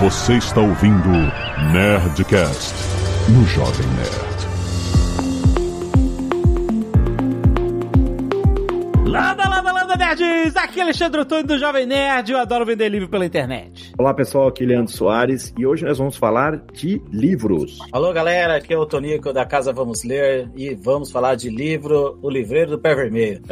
Você está ouvindo Nerdcast no Jovem Nerd. Landa, landa, landa, nerds! Aqui é Alexandre Antônio do Jovem Nerd. Eu adoro vender livro pela internet. Olá pessoal, aqui é Leandro Soares e hoje nós vamos falar de livros. Alô galera, aqui é o Tonico da Casa Vamos Ler e vamos falar de livro O Livreiro do Pé Vermelho.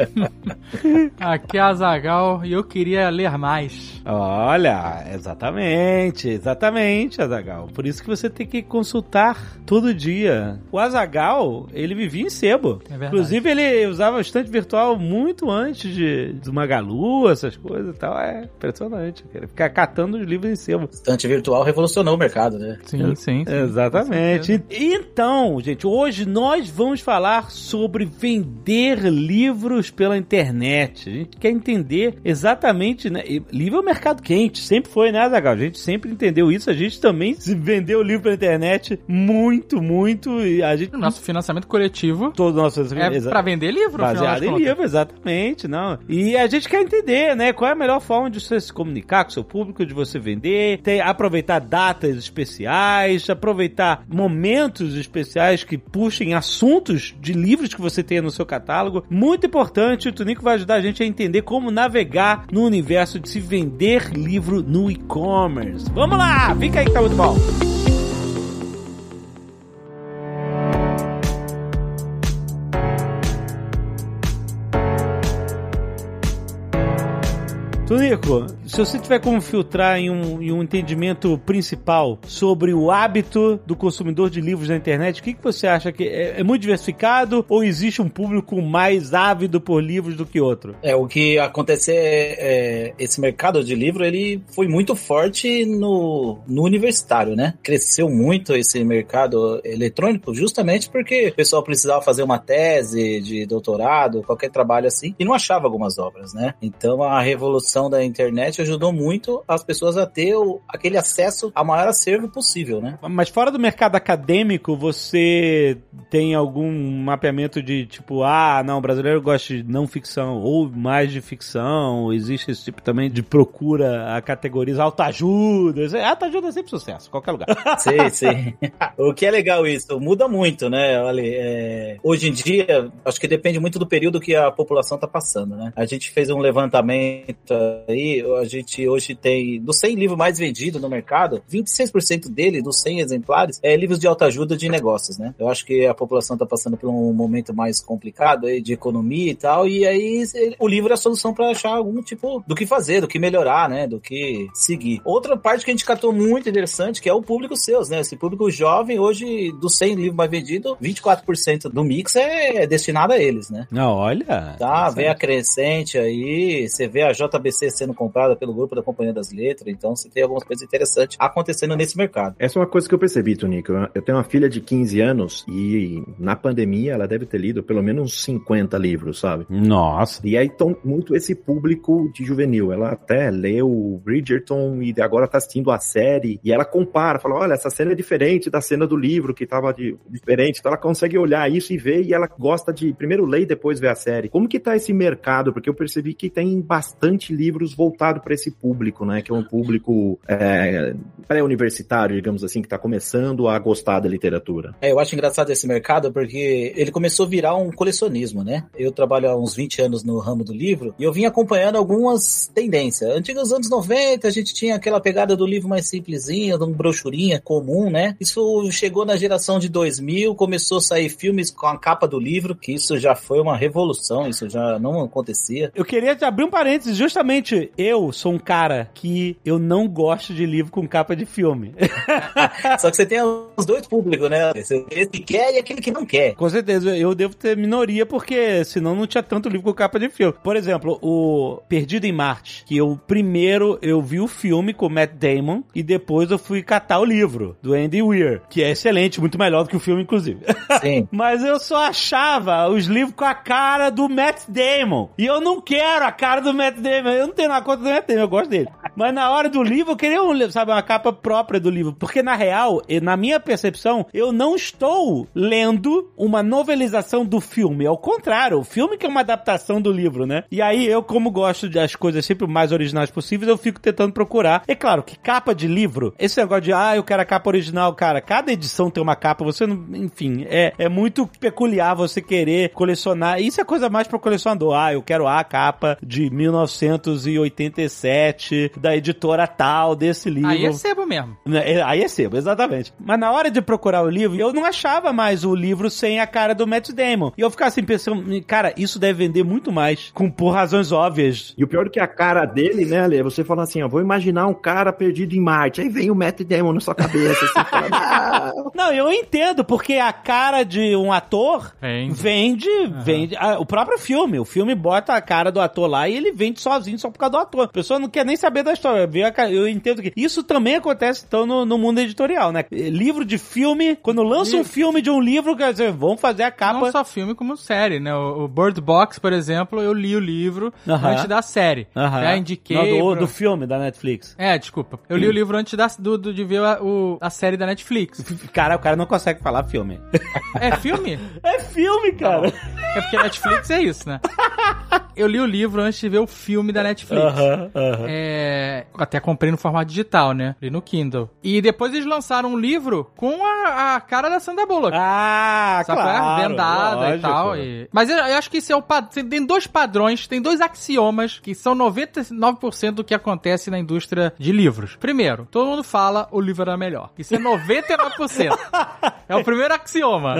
aqui é a Zagal e eu queria ler mais. Olha, exatamente, exatamente, Azagal. Por isso que você tem que consultar todo dia. O Azagal, ele vivia em sebo. É Inclusive, ele usava o estante virtual muito antes de, do Magalu, essas coisas e tal. É impressionante. Ele ficar catando os livros O estante virtual revolucionou o mercado, né? Sim, sim. sim exatamente. Então, gente, hoje nós vamos falar sobre vender livros pela internet. A gente quer entender exatamente, né? Livro é um mercado quente, sempre foi, né, Zagal? A gente sempre entendeu isso. A gente também se vendeu livro pela internet muito, muito. E a gente... Nosso financiamento coletivo. Todo nosso é pra vender livro, Baseado em livro, exatamente. Não. E a gente quer entender, né? Qual é a melhor forma de você se comunicar com o seu público, de você vender, ter, aproveitar datas especiais, aproveitar momentos especiais que puxem assuntos de livros que você tenha no seu catálogo. Muito importante, o Tunico vai ajudar a gente a entender como navegar no universo de se vender livro no e-commerce. Vamos lá, fica aí que tá muito bom. Tonico, se você tiver como filtrar em um, em um entendimento principal sobre o hábito do consumidor de livros na internet, o que, que você acha que é, é, muito diversificado ou existe um público mais ávido por livros do que outro? É, o que acontece é, é esse mercado de livro, ele foi muito forte no, no universitário, né? Cresceu muito esse mercado eletrônico justamente porque o pessoal precisava fazer uma tese de doutorado, qualquer trabalho assim, e não achava algumas obras, né? Então a revolução da internet ajudou muito as pessoas a ter o, aquele acesso ao maior acervo possível, né? Mas fora do mercado acadêmico, você tem algum mapeamento de tipo, ah, não, o brasileiro gosta de não ficção ou mais de ficção? Existe esse tipo também de procura a categorias autoajuda? Autoajuda é sempre sucesso, qualquer lugar. Sim, sim. o que é legal isso, muda muito, né? Olha, é... hoje em dia, acho que depende muito do período que a população está passando, né? A gente fez um levantamento aí, a gente hoje tem, dos 100 livros mais vendidos no mercado, 26% dele, dos 100 exemplares, é livros de autoajuda de negócios, né? Eu acho que a população está passando por um momento mais complicado aí de economia e tal, e aí o livro é a solução para achar algum tipo do que fazer, do que melhorar, né? Do que seguir. Outra parte que a gente catou muito interessante, que é o público seus, né? Esse público jovem, hoje, dos 100 livros mais vendidos, 24% do mix é destinado a eles, né? Não, olha. Tá, vem a crescente aí, você vê a JBC sendo comprada pelo grupo da Companhia das Letras, então você tem algumas coisas interessantes acontecendo nesse mercado. Essa é uma coisa que eu percebi, Tonico. Eu tenho uma filha de 15 anos e na pandemia ela deve ter lido pelo menos uns 50 livros, sabe? Nossa. E aí estão muito esse público de juvenil. Ela até leu Bridgerton e agora tá assistindo a série e ela compara, fala: olha, essa cena é diferente da cena do livro que tava de, diferente. Então ela consegue olhar isso e ver e ela gosta de primeiro ler e depois ver a série. Como que tá esse mercado? Porque eu percebi que tem bastante livros voltado para esse público, né? Que é um público é, pré-universitário, digamos assim, que está começando a gostar da literatura. É, eu acho engraçado esse mercado porque ele começou a virar um colecionismo, né? Eu trabalho há uns 20 anos no ramo do livro e eu vim acompanhando algumas tendências. Antigos anos 90, a gente tinha aquela pegada do livro mais simplesinho, de uma brochurinha comum, né? Isso chegou na geração de 2000, começou a sair filmes com a capa do livro, que isso já foi uma revolução, isso já não acontecia. Eu queria abrir um parênteses justamente Justamente eu sou um cara que eu não gosto de livro com capa de filme. Só que você tem os dois públicos, né? Aquele que quer e aquele que não quer. Com certeza, eu devo ter minoria, porque senão não tinha tanto livro com capa de filme. Por exemplo, o Perdido em Marte, que eu primeiro eu vi o filme com o Matt Damon e depois eu fui catar o livro do Andy Weir, que é excelente, muito melhor do que o filme, inclusive. Sim. Mas eu só achava os livros com a cara do Matt Damon. E eu não quero a cara do Matt Damon eu não tenho na conta do Damon, eu gosto dele. Mas na hora do livro, eu queria, um, sabe, uma capa própria do livro. Porque, na real, na minha percepção, eu não estou lendo uma novelização do filme. Ao contrário, o filme que é uma adaptação do livro, né? E aí, eu, como gosto das coisas sempre mais originais possíveis, eu fico tentando procurar. É claro que capa de livro, esse negócio de, ah, eu quero a capa original, cara, cada edição tem uma capa, você não, enfim, é, é muito peculiar você querer colecionar. Isso é coisa mais pro colecionador. Ah, eu quero a capa de 1987 da editora tal desse livro. Aí é sebo mesmo. É, Aí é sebo, exatamente. Mas na hora de procurar o livro, eu não achava mais o livro sem a cara do Matt Damon. E eu ficava assim pensando, cara, isso deve vender muito mais, com por razões óbvias. E o pior é que a cara dele, né, Ale? Você fala assim, ó, vou imaginar um cara perdido em Marte. Aí vem o Matt Damon na sua cabeça. Assim, fala, "Ah". Não, eu entendo, porque a cara de um ator Vende. vende, vende. ah, o próprio filme. O filme bota a cara do ator lá e ele vende sozinho só por causa do ator. A pessoa não quer nem saber da história. Eu entendo que isso também acontece então no, no mundo editorial, né? Livro de filme, quando lança um filme de um livro, quer dizer, vão fazer a capa. Não só filme, como série, né? O o Bird Box, por exemplo, eu li o livro Aham. antes da série. Aham. Já indiquei. Não, do, pro- do filme da Netflix. É, desculpa. Eu li o livro antes da, do, do- de ver a, o- a série da Netflix. Cara, o cara não consegue falar filme. É filme? É filme, cara. É porque Netflix é isso, né? Eu li o livro antes de ver o filme da Netflix. Aham, aham. É, até comprei no formato digital, né? Li no Kindle. E depois eles lançaram um livro com a, a cara da Sandra Bullock. Ah, Sabe é? claro. Vendada e lógico. tal. e- Mas eu, eu acho que isso é o padrão. Tem dois padrões, tem dois axiomas que são 99% do que acontece na indústria de livros. Primeiro, todo mundo fala o livro era melhor. Isso é 99%. é o primeiro axioma.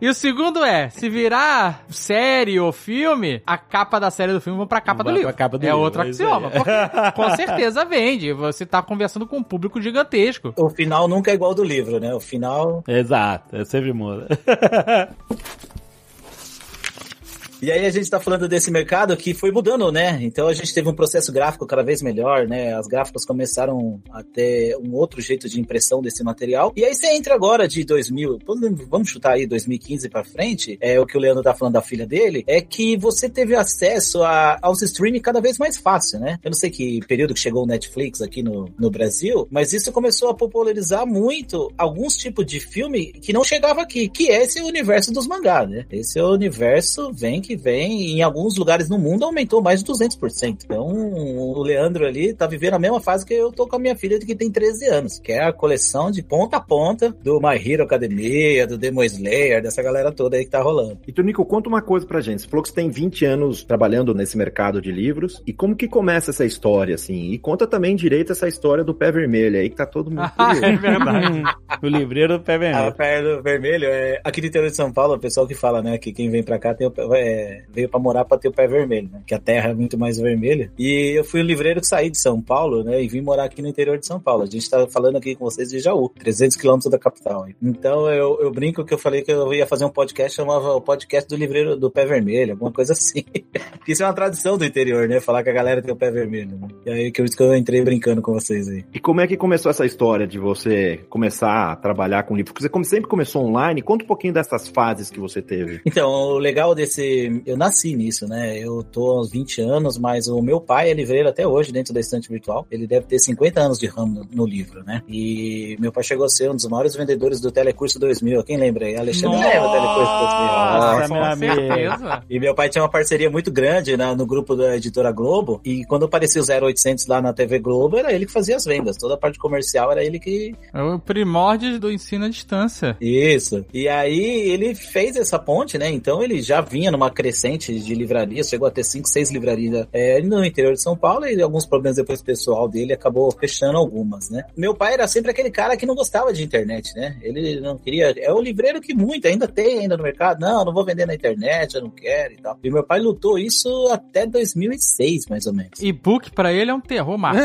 E o segundo é, se virar série ou filme, a capa da série do filme vai pra capa Vai do livro. pra capa do é livro, outro é isso axioma. Porque com certeza vende. Você tá conversando com um público gigantesco. O final nunca é igual ao do livro, né? O final. Exato, é sempre muda. E aí a gente tá falando desse mercado que foi mudando, né? Então a gente teve um processo gráfico cada vez melhor, né? As gráficas começaram a ter um outro jeito de impressão desse material. E aí você entra agora de 2000, vamos chutar aí 2015 pra frente, é o que o Leandro tá falando da filha dele, é que você teve acesso a, aos streaming cada vez mais fácil, né? Eu não sei que período que chegou o Netflix aqui no, no Brasil, mas isso começou a popularizar muito alguns tipos de filme que não chegava aqui, que é esse universo dos mangás, né? Esse universo vem que vem, em alguns lugares no mundo aumentou mais de 200%. Então, o Leandro ali tá vivendo a mesma fase que eu tô com a minha filha que tem 13 anos, que é a coleção de ponta a ponta do My Hero Academia, do Demon Slayer, dessa galera toda aí que tá rolando. E tu, Nico, conta uma coisa pra gente. Você falou que você tem 20 anos trabalhando nesse mercado de livros. E como que começa essa história, assim? E conta também direito essa história do pé vermelho aí, que tá todo mundo Ah, é verdade. o livreiro do pé vermelho. Pé Vermelho, é, aqui no interior de São Paulo, o pessoal que fala, né, que quem vem pra cá tem o pé- é, veio pra morar pra ter o pé vermelho, né, que a terra é muito mais vermelha. E eu fui o livreiro que saí de São Paulo, né, e vim morar aqui no interior de São Paulo. A gente tá falando aqui com vocês de Jaú, 300 quilômetros da capital. Então eu, eu brinco que eu falei que eu ia fazer um podcast, chamava o podcast do livreiro do pé vermelho, alguma coisa assim. Isso é uma tradição do interior, né, falar que a galera tem o pé vermelho. Né? E aí que eu, que eu entrei brincando com vocês aí. E como é que começou essa história de você começar a trabalhar com livro? Porque você sempre começou online, conta um pouquinho dessas fases que você teve. Então, o legal desse. Eu nasci nisso, né? Eu tô aos 20 anos, mas o meu pai é livreiro até hoje dentro da estante virtual. Ele deve ter 50 anos de ramo no, livro, né? E meu pai chegou a ser um dos maiores vendedores do Telecurso 2000. Quem lembra aí? Alexandre Nossa, lembra o Telecurso 2000. Nossa, certeza. E meu pai tinha uma parceria muito grande na- no grupo da editora Globo. E quando aparecia o 0800 lá na TV Globo, era ele que fazia as vendas. Toda a parte comercial era ele que É o primórdio do ensino à distância. Isso. E aí ele fez essa ponte, né? Então ele já vinha numa crescente de livrarias, chegou a ter cinco, seis livrarias é, no interior de São Paulo e alguns problemas depois pessoal dele acabou fechando algumas, né? Meu pai era sempre aquele cara que não gostava de internet, né? Ele não queria. É o livreiro que muito ainda tem ainda no mercado. Não, não vou vender na internet, eu não quero e tal. E meu pai lutou isso até 2006, mais ou menos. E-book pra ele é um terror, Marcos.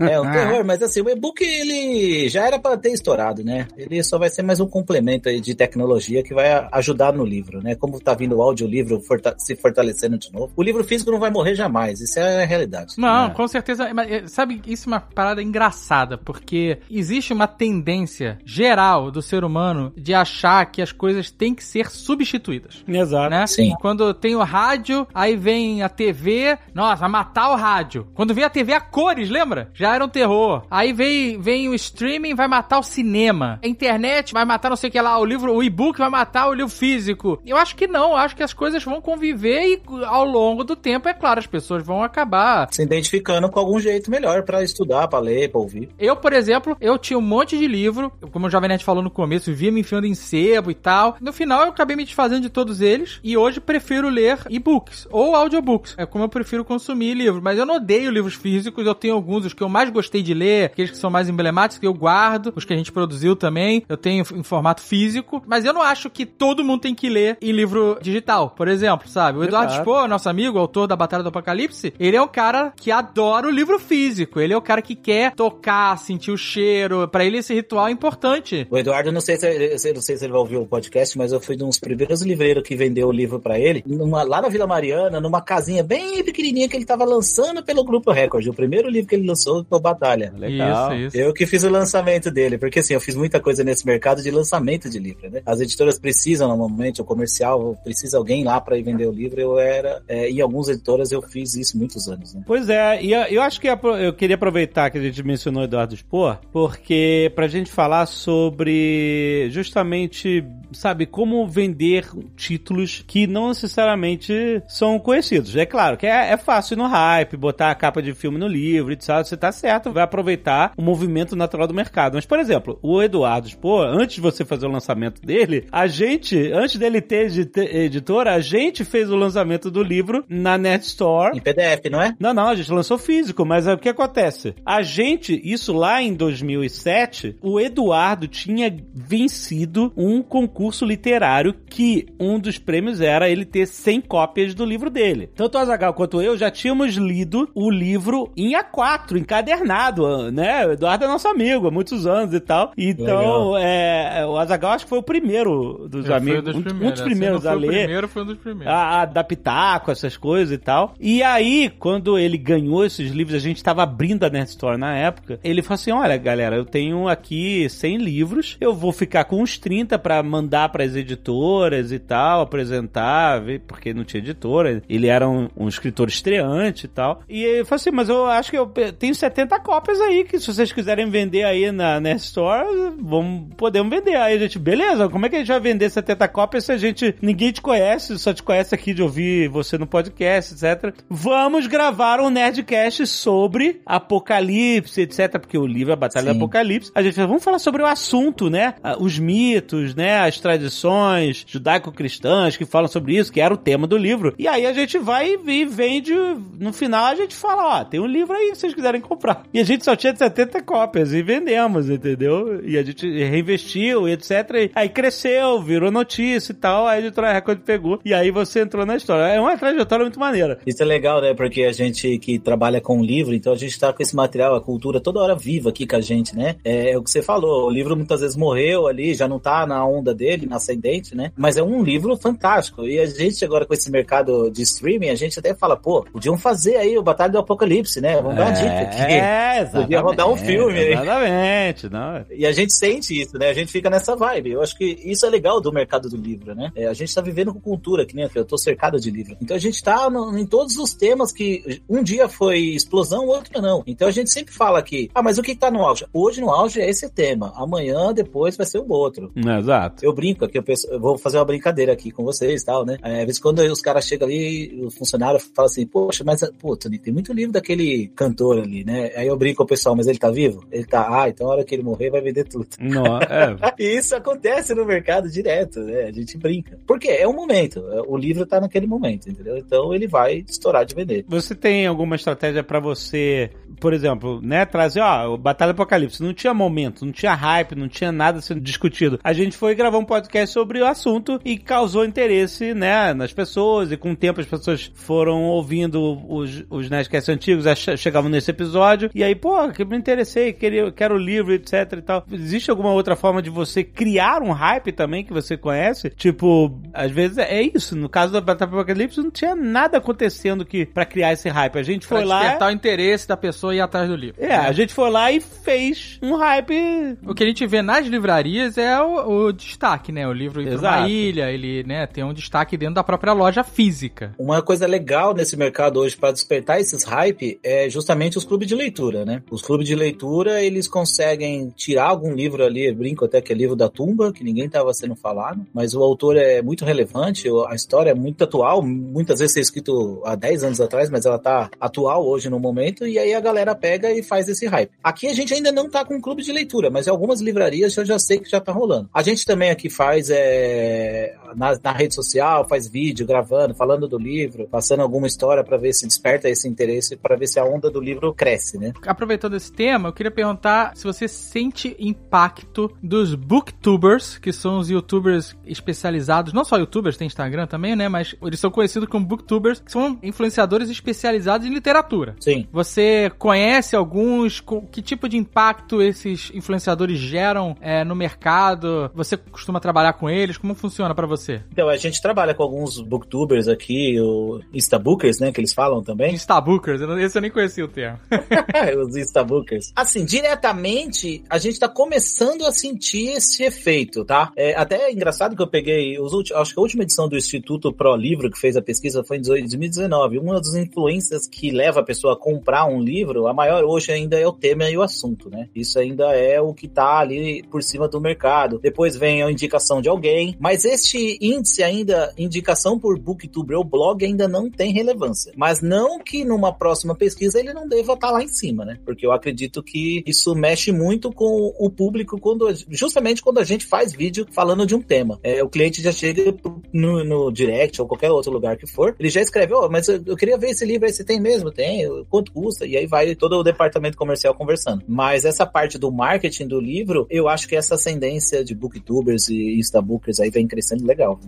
É um terror, mas assim, o e-book ele já era para ter estourado, né? Ele só vai ser mais um complemento aí de tecnologia que vai ajudar no livro, né? Como tá vindo o audiolivro livro forta se fortalecendo de novo. O livro físico não vai morrer jamais, isso é a realidade. Não, É. com certeza. Mas, é, Sabe, isso é uma parada engraçada, porque existe uma tendência geral do ser humano de achar que as coisas têm que ser substituídas. Exato. Né? Sim. Quando tem o rádio, aí vem a TV, nossa, vai matar o rádio. Quando vem a TV a cores, lembra? Já era um terror. Aí vem, vem o streaming, vai matar o cinema. A internet vai matar não sei o que lá, o livro, o e-book vai matar o livro físico. Eu acho que não, eu acho que as coisas vão conviver e ao longo do tempo, é claro, as pessoas vão acabar Se identificando com algum jeito melhor pra estudar, pra ler, pra ouvir. Eu, por exemplo, eu tinha um monte de livro, como o Jovem Nerd falou no começo, vivia me enfiando em sebo e tal. No final, eu acabei me desfazendo de todos eles e hoje prefiro ler e-books ou audiobooks. É como eu prefiro consumir livros. Mas eu não odeio livros físicos, eu tenho alguns, os que eu mais gostei de ler, aqueles que são mais emblemáticos, que eu guardo, os que a gente produziu também, eu tenho em formato físico. Mas eu não acho que todo mundo tem que ler em livro digital, por exemplo, sabe? O Eduardo Exato. Spohr, nosso amigo, autor da Batalha do Apocalipse, ele é um cara que adora o livro físico. Ele é o cara que quer tocar, sentir o cheiro. Pra ele esse ritual é importante. O Eduardo, não sei se, eu não sei se ele vai ouvir o podcast, mas eu fui de uns primeiros livreiros que vendeu o livro pra ele, numa- lá na Vila Mariana, numa casinha bem pequenininha que ele tava lançando pelo Grupo Record. O primeiro livro que ele lançou foi Batalha. Legal. Isso, isso. Eu que fiz o lançamento dele, porque assim, eu fiz muita coisa nesse mercado de lançamento de livro, né? As editoras precisam, normalmente, o comercial precisa alguém lá pra ir vender o livro. Eu era, é, em algumas editoras eu fiz isso muitos anos, né? Pois é, e eu, acho que eu queria aproveitar que a gente mencionou Eduardo Spohr, porque pra gente falar sobre justamente, sabe, como vender títulos que não necessariamente são conhecidos. É claro que é, é fácil no hype, botar a capa de filme no livro, etc. Você tá certo, vai aproveitar o movimento natural do mercado. Mas, por exemplo, o Eduardo Spohr, antes de você fazer o lançamento dele, a gente, antes dele ter edit- editora, a gente fez o lançamento do livro na Net Store. Em PDF, não é? Não, não, a gente lançou físico, mas é o que acontece? A gente, isso lá em 2007, o Eduardo tinha vencido um concurso literário que um dos prêmios era ele ter 100 cópias do livro dele. Tanto o Azagal quanto eu já tínhamos lido o livro em A4, encadernado, né? O Eduardo é nosso amigo há muitos anos e tal. Então, é, o Azagal acho que foi o primeiro dos Foi amigos, um, um dos primeiros não a foi o ler primeiro, foi um dos a, a dar pitaco, essas coisas e tal. E aí, quando ele ganhou esses livros, a gente tava abrindo a Nerd Store na época, ele falou assim, olha, galera, eu tenho aqui 100 livros, eu vou ficar com uns 30 pra mandar pras editoras e tal, apresentar, porque não tinha editora, ele era um, um escritor estreante e tal. E ele falou assim, mas eu acho que eu tenho 70 cópias aí, que se vocês quiserem vender aí na Nerd Store, vamos, podemos vender. Aí a gente, beleza, como é que a gente vai vender 70 cópias se a gente, ninguém te conhece, só te conhece aqui de ouvir você no podcast, etc. Vamos gravar um Nerdcast sobre Apocalipse, etc. Porque o livro é a Batalha Sim. do Apocalipse. A gente falou, vamos falar sobre o assunto, né? Ah, Os mitos, né? As tradições judaico-cristãs que falam sobre isso, que era o tema do livro. E aí a gente vai e vende, no final a gente fala, ó, tem um livro aí que vocês quiserem comprar. E a gente só tinha 70 cópias e vendemos, entendeu? E a gente reinvestiu, etc. E aí cresceu, virou notícia e tal, a editora Record pegou. E aí você entrou na história. É uma trajetória muito maneira. Isso é legal, né? Porque a gente que trabalha com livro, então a gente tá com esse material, a cultura toda hora viva aqui com a gente, né? É, é o que você falou, o livro muitas vezes morreu ali, já não tá na onda dele, na ascendente, né? Mas é um livro fantástico. E a gente agora com esse mercado de streaming, a gente até fala, pô, podiam fazer aí o Batalha do Apocalipse, né? Vamos dar uma dica aqui. É, exatamente. Podia rodar um filme aí. Exatamente, não. E a gente sente isso, né? A gente fica nessa vibe. Eu acho que isso é legal do mercado do livro, né? É, a gente tá vivendo com cultura, que nem eu tô cercado de livro. Então a gente tá no- em todos os temas que um dia foi explosão, outro não. Então a gente sempre fala aqui, ah, mas o que tá no auge? Hoje no auge é esse tema. Amanhã, depois vai ser o outro. Exato. Eu brinco aqui, eu, penso- eu vou fazer uma brincadeira aqui com vocês e tal, né? É, às vezes quando os caras chegam ali, o funcionário fala assim, poxa, mas, pô, Tony, tem muito livro daquele cantor ali, né? Aí eu brinco com o pessoal, mas ele tá vivo? Ele tá, ah, então a hora que ele morrer vai vender tudo. Não, é. E isso acontece no mercado direto, né? A gente brinca. Porque é um momento. O livro tá naquele momento, entendeu? Então ele vai estourar de vender. Você tem alguma estratégia pra você, por exemplo, né, trazer, ó, Batalha Apocalipse, não tinha momento, não tinha hype, não tinha nada sendo discutido. A gente foi gravar um podcast sobre o assunto e causou interesse, né, nas pessoas e com o tempo as pessoas foram ouvindo os, os Nerdcasts antigos, chegavam nesse episódio e aí, pô, que me interessei, queria, quero o livro, etc e tal. Existe alguma outra forma de você criar um hype também que você conhece? Tipo, às vezes é isso, isso. No caso da Batalha do Apocalipse, não tinha nada acontecendo que para criar esse hype. A gente foi pra lá. despertar o interesse da pessoa e ir atrás do livro. É, a gente foi lá e fez um hype. O que a gente vê nas livrarias é o, o destaque, né? O livro ir pra uma Exato. ilha, ele, né, tem um destaque dentro da própria loja física. Uma coisa legal nesse mercado hoje para despertar esses hype é justamente os clubes de leitura, né? Os clubes de leitura, eles conseguem tirar algum livro ali, brinco até que é livro da tumba, que ninguém estava sendo falado, mas o autor é muito relevante, a história muito atual, muitas vezes é escrito há 10 anos atrás, mas ela tá atual hoje no momento, e aí a galera pega e faz esse hype. Aqui a gente ainda não tá com um clube de leitura, mas em algumas livrarias eu já sei que já tá rolando. A gente também aqui faz é, na, na rede social, faz vídeo, gravando, falando do livro, passando alguma história para ver se desperta esse interesse, para ver se a onda do livro cresce, né? Aproveitando esse tema, eu queria perguntar se você sente impacto dos booktubers, que são os youtubers especializados, não só youtubers, tem Instagram também, né? Mas eles são conhecidos como booktubers, que são influenciadores especializados em literatura. Sim. Você conhece alguns? Que tipo de impacto esses influenciadores geram é, no mercado? Você costuma trabalhar com eles? Como funciona pra você? Então, a gente trabalha com alguns booktubers aqui, o Instabookers, né, que eles falam também. Instabookers, esse eu nem conhecia o termo. Os Instabookers. Assim, diretamente, a gente tá começando a sentir esse efeito, tá? É, até é engraçado que eu peguei, os acho que a última edição do Instituto Pro Livro, que fez a pesquisa, foi em 2019. Uma das influências que leva a pessoa a comprar um livro, a maior hoje ainda é o tema e o assunto, né? Isso ainda é o que tá ali por cima do mercado. Depois vem a indicação de alguém, mas este índice ainda, indicação por booktuber ou blog, ainda não tem relevância. Mas não que numa próxima pesquisa ele não deva estar lá em cima, né? Porque eu acredito que isso mexe muito com o público quando justamente quando a gente faz vídeo falando de um tema. É, o cliente já chega pro- no, direct ou qualquer outro lugar que for, ele já escreve, ó, mas eu, eu queria ver esse livro aí, você tem mesmo? Tem? Quanto custa? E aí vai todo o departamento comercial conversando. Mas essa parte do marketing do livro, eu acho que essa ascendência de booktubers e instabookers aí vem crescendo legal.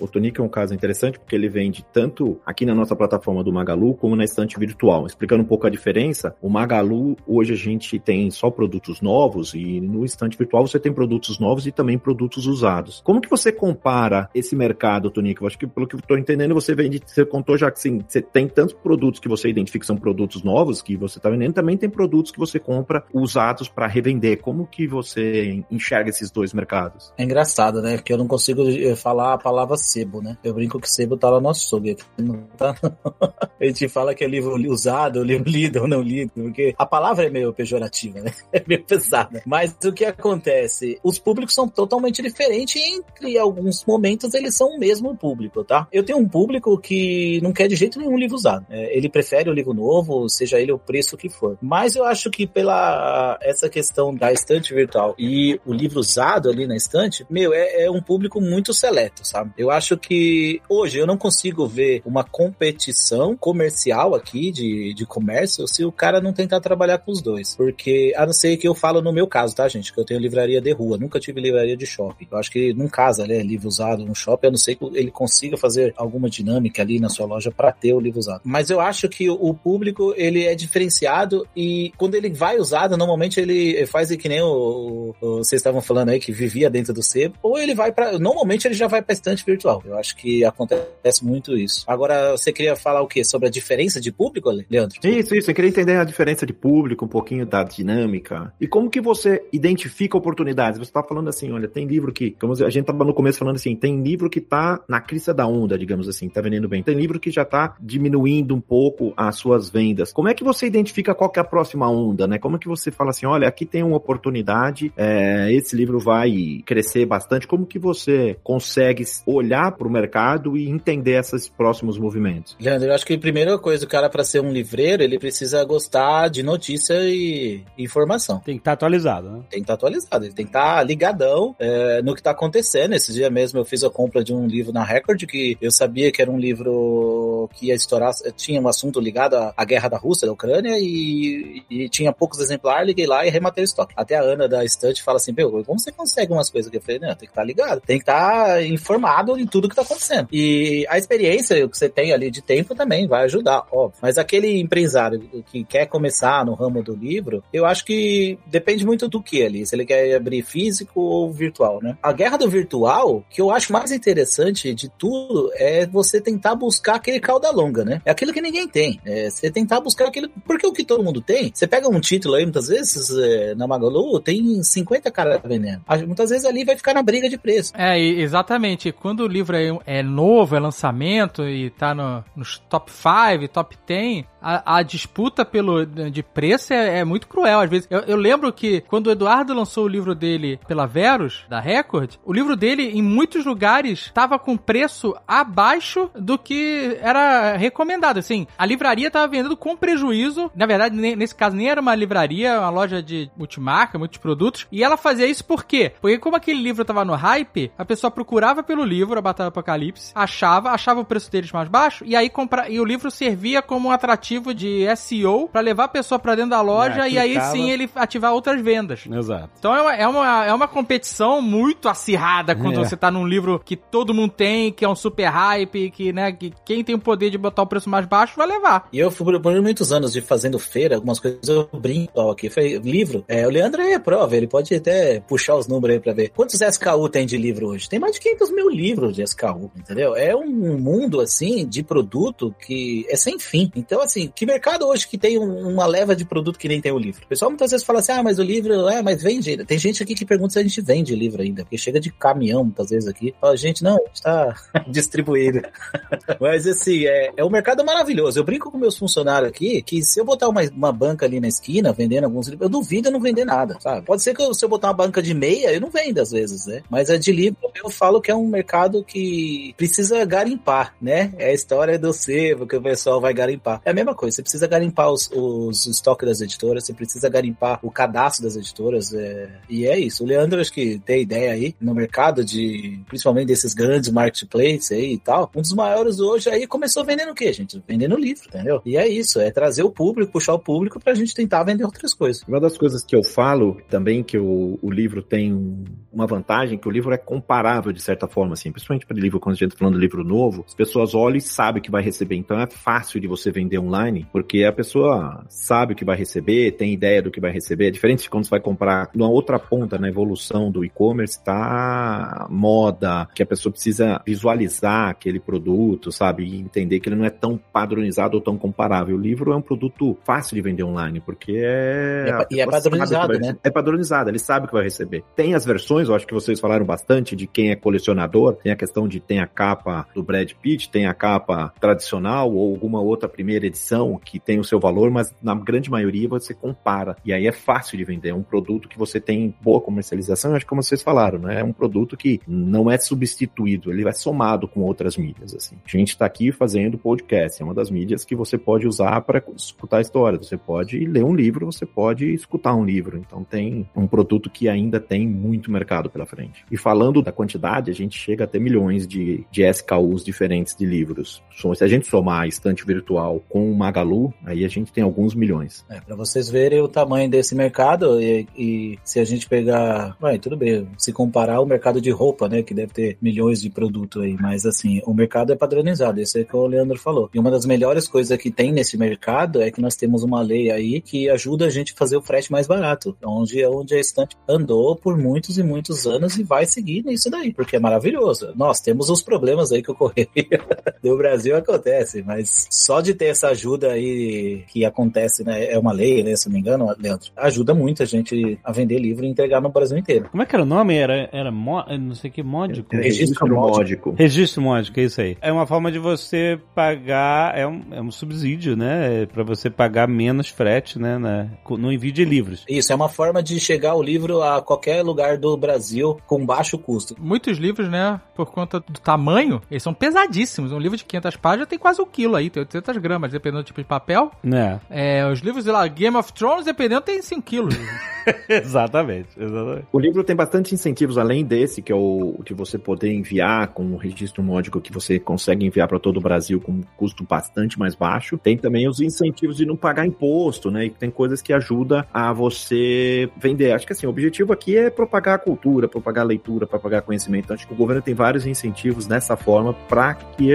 O Tonic é um caso interessante porque ele vende tanto aqui na nossa plataforma do Magalu como na estante virtual. Explicando um pouco a diferença, o Magalu hoje a gente tem só produtos novos e no estante virtual você tem produtos novos e também produtos usados. Como que você compara esse mercado, Tonic? Eu acho que pelo que eu estou entendendo, você vende, você contou já que você tem tantos produtos que você identifica que são produtos novos que você está vendendo, também tem produtos que você compra usados para revender. Como que você enxerga esses dois mercados? É engraçado, né? Porque eu não consigo eh, falar a palavra sebo, né? Eu brinco que sebo tá lá no açougue. Não tá, não. A gente fala que é livro usado, livro lido ou não lido, porque a palavra é meio pejorativa, né? É meio pesada. Mas o que acontece? Os públicos são totalmente diferentes e entre alguns momentos eles são o mesmo público, tá? Eu tenho um público que não quer de jeito nenhum livro usado. É, ele prefere o livro novo, seja ele o preço que for. Mas eu acho que pela essa questão da estante virtual e o livro usado ali na estante, meu, é, é um público muito seleto, sabe? Eu acho que hoje eu não consigo ver uma competição comercial aqui de, de comércio se o cara não tentar trabalhar com os dois. Porque, a não ser que eu falo no meu caso, tá, gente? Que eu tenho livraria de rua, nunca tive livraria de shopping. Eu acho que não casa, né? Livro usado no shopping, a não ser que ele consiga fazer alguma dinâmica ali na sua loja para ter o livro usado. Mas eu acho que o público, ele é diferenciado e quando ele vai usado, normalmente ele faz que nem o, o- vocês estavam falando aí, que vivia dentro do sebo, ou ele vai para Normalmente ele já vai pra estante virtual. Eu acho que acontece muito isso. Agora, você queria falar o quê? Sobre a diferença de público, Le- Leandro? Isso, isso. Eu queria entender a diferença de público, um pouquinho da dinâmica. E como que você identifica oportunidades? Você tá falando assim, olha, tem livro que, como a gente tava no começo falando assim, tem livro que tá na crista da onda, digamos assim, tá vendendo bem. Tem livro que já tá diminuindo um pouco as suas vendas. Como é que você identifica qual que é a próxima onda, né? Como é que você fala assim, olha, aqui tem uma oportunidade, é, esse livro vai crescer bastante. Como que você consegue olhar para o mercado e entender esses próximos movimentos? Leandro, eu acho que a primeira coisa, o cara, para ser um livreiro, ele precisa gostar de notícia e informação. Tem que estar atualizado, né? Tem que estar atualizado, ele tem que estar ligadão é, no que está acontecendo. Esse dia mesmo eu fiz a compra de um livro na Record que eu sabia que era um livro que ia estourar, tinha um assunto ligado à, guerra da Rússia, da Ucrânia, e, e tinha poucos exemplares, liguei lá e rematei o estoque. Até a Ana da estante fala assim, meu, como você consegue umas coisas aqui? Eu falei, não, tem que estar ligado, tem que estar informado em tudo que tá acontecendo. E a experiência que você tem ali de tempo também vai ajudar, óbvio. Mas aquele empresário que quer começar no ramo do livro, eu acho que depende muito do que ali, se ele quer abrir físico ou virtual, né? A guerra do virtual, que eu acho mais interessante de tudo, é você tentar buscar aquele cauda longa, né? É aquilo que ninguém tem. É você tentar buscar aquilo. Porque o que todo mundo tem, você pega um título aí, muitas vezes, é, na Magalu, tem 50 caras vendendo. Muitas vezes ali vai ficar na briga de preço. É, exatamente. Quando livro é, é novo, é lançamento e tá no, nos top 5, top 10, a, a, disputa pelo, de preço é, é, muito cruel. Às vezes, eu, eu, lembro que quando o Eduardo lançou o livro dele pela Verus, da Record, o livro dele, em muitos lugares, estava com preço abaixo do que era recomendado. Assim, a livraria estava vendendo com prejuízo. Na verdade, nesse caso, nem era uma livraria, uma loja de multimarca, muitos produtos. E ela fazia isso por quê? Porque como aquele livro estava no hype, a pessoa procurava pelo livro, a Batalha do Apocalipse, achava, achava o preço deles mais baixo, e aí compra, e o livro servia como um atrativo de SEO para levar a pessoa para dentro da loja é, e aí sim ele ativar outras vendas. Exato. Então é uma, é uma, é uma competição muito acirrada quando é. você tá num livro que todo mundo tem, que é um super hype, que, né, que quem tem o poder de botar o preço mais baixo vai levar. E eu, por, por muitos anos de fazendo feira, algumas coisas eu brinco aqui. Foi livro. É, o Leandro é prova, ele pode até puxar os números aí pra ver. Quantos SKU tem de livro hoje? Tem mais de 500 mil livros de SKU, entendeu? É um mundo, assim, de produto que é sem fim. Então, assim, que mercado hoje que tem uma leva de produto que nem tem o livro? O pessoal muitas vezes fala assim, ah, mas o livro, é, mas vende. Tem gente aqui que pergunta se a gente vende livro ainda, porque chega de caminhão muitas vezes aqui. Fala, gente, não, a gente tá distribuído. mas, assim, é, é um mercado maravilhoso. Eu brinco com meus funcionários aqui que se eu botar uma, uma banca ali na esquina vendendo alguns livros, eu duvido não vender nada, sabe? Pode ser que eu, se eu botar uma banca de meia, eu não vendo às vezes, né? Mas a de livro eu falo que é um mercado que precisa garimpar, né? É a história do sebo que o pessoal vai garimpar. É a mesma coisa, você precisa garimpar os, os estoques das editoras, você precisa garimpar o cadastro das editoras, é... e é isso. O Leandro acho que tem ideia aí no mercado de, principalmente desses grandes marketplaces aí e tal. Um dos maiores hoje aí começou vendendo o quê, gente? Vendendo livro, entendeu? E é isso, é trazer o público, puxar o público pra gente tentar vender outras coisas. Uma das coisas que eu falo também que o, o livro tem uma vantagem, que o livro é comparável de certa forma, assim, principalmente para livro, quando a gente tá falando de livro novo, as pessoas olham e sabem que vai receber, então é fácil de você vender online, porque a pessoa sabe o que vai receber, tem ideia do que vai receber, é diferente de quando você vai comprar numa outra ponta, na evolução do e-commerce, tá moda, que a pessoa precisa visualizar aquele produto, sabe, e entender que ele não é tão padronizado ou tão comparável. O livro é um produto fácil de vender online, porque é... E é, e é padronizado, né? É padronizado, ele sabe o que vai receber. Tem as versões, eu acho que vocês falaram bastante de quem é colecionador, tem a questão de tem a capa do Brad Pitt, tem a capa tradicional ou alguma outra primeira edição que tem o seu valor, mas na grande maioria você compara. E aí é fácil de vender. É um produto que você tem boa comercialização, acho que como vocês falaram, né? É um produto que não é substituído, ele é somado com outras mídias, assim. A gente está aqui fazendo podcast, é uma das mídias que você pode usar para escutar histórias. Você pode ler um livro, você pode escutar um livro. Então tem um produto que ainda tem muito mercado pela frente. E falando da quantidade, a gente chega a ter milhões de, de SKUs diferentes de livros. Se a gente somar a estante virtual com o Magalu, aí a gente tem alguns milhões. É, para vocês verem o tamanho desse mercado e, e se a gente pegar, vai, tudo bem, se comparar o mercado de roupa, né, que deve ter milhões de produtos aí, mas assim, o mercado é padronizado, isso é que o Leandro falou. E uma das melhores coisas que tem nesse mercado é que nós temos uma lei aí que ajuda a gente a fazer o frete mais barato, onde, onde a estante andou por muitos e muitos anos e vai seguir nisso daí, porque é maravilhoso. Nós temos os problemas aí que ocorreram do Brasil acontece, mas só de ter essa ajuda aí que acontece, né, é uma lei, né, se não me engano, Leandro, ajuda muito a gente a vender livro e entregar no Brasil inteiro. Como é que era o nome? Era, era mo, não sei que, módico? É, registro, registro módico. Registro módico, é isso aí. É uma forma de você pagar, é um, é um subsídio, né, para você pagar menos frete, né, no envio de livros. Isso, é uma forma de chegar o livro a qualquer lugar do Brasil com baixo custo. Muitos livros, né, por conta do tamanho, eles são pesadíssimos. Um livro de 500 páginas tem quase um quilo aí, tem 800 gramas, dependendo do tipo de papel. É. é os livros, lá, Game of Thrones, dependendo, tem 5 quilos. exatamente, exatamente. O livro tem bastante incentivos além desse, que é o de você poder enviar com um registro módico que você consegue enviar para todo o Brasil com um custo bastante mais baixo. Tem também os incentivos de não pagar imposto, né? E tem coisas que ajudam a você vender. Acho que assim, o objetivo aqui é propagar a cultura, propagar a leitura, propagar conhecimento. Então, acho que o governo tem vários incentivos nessa forma para que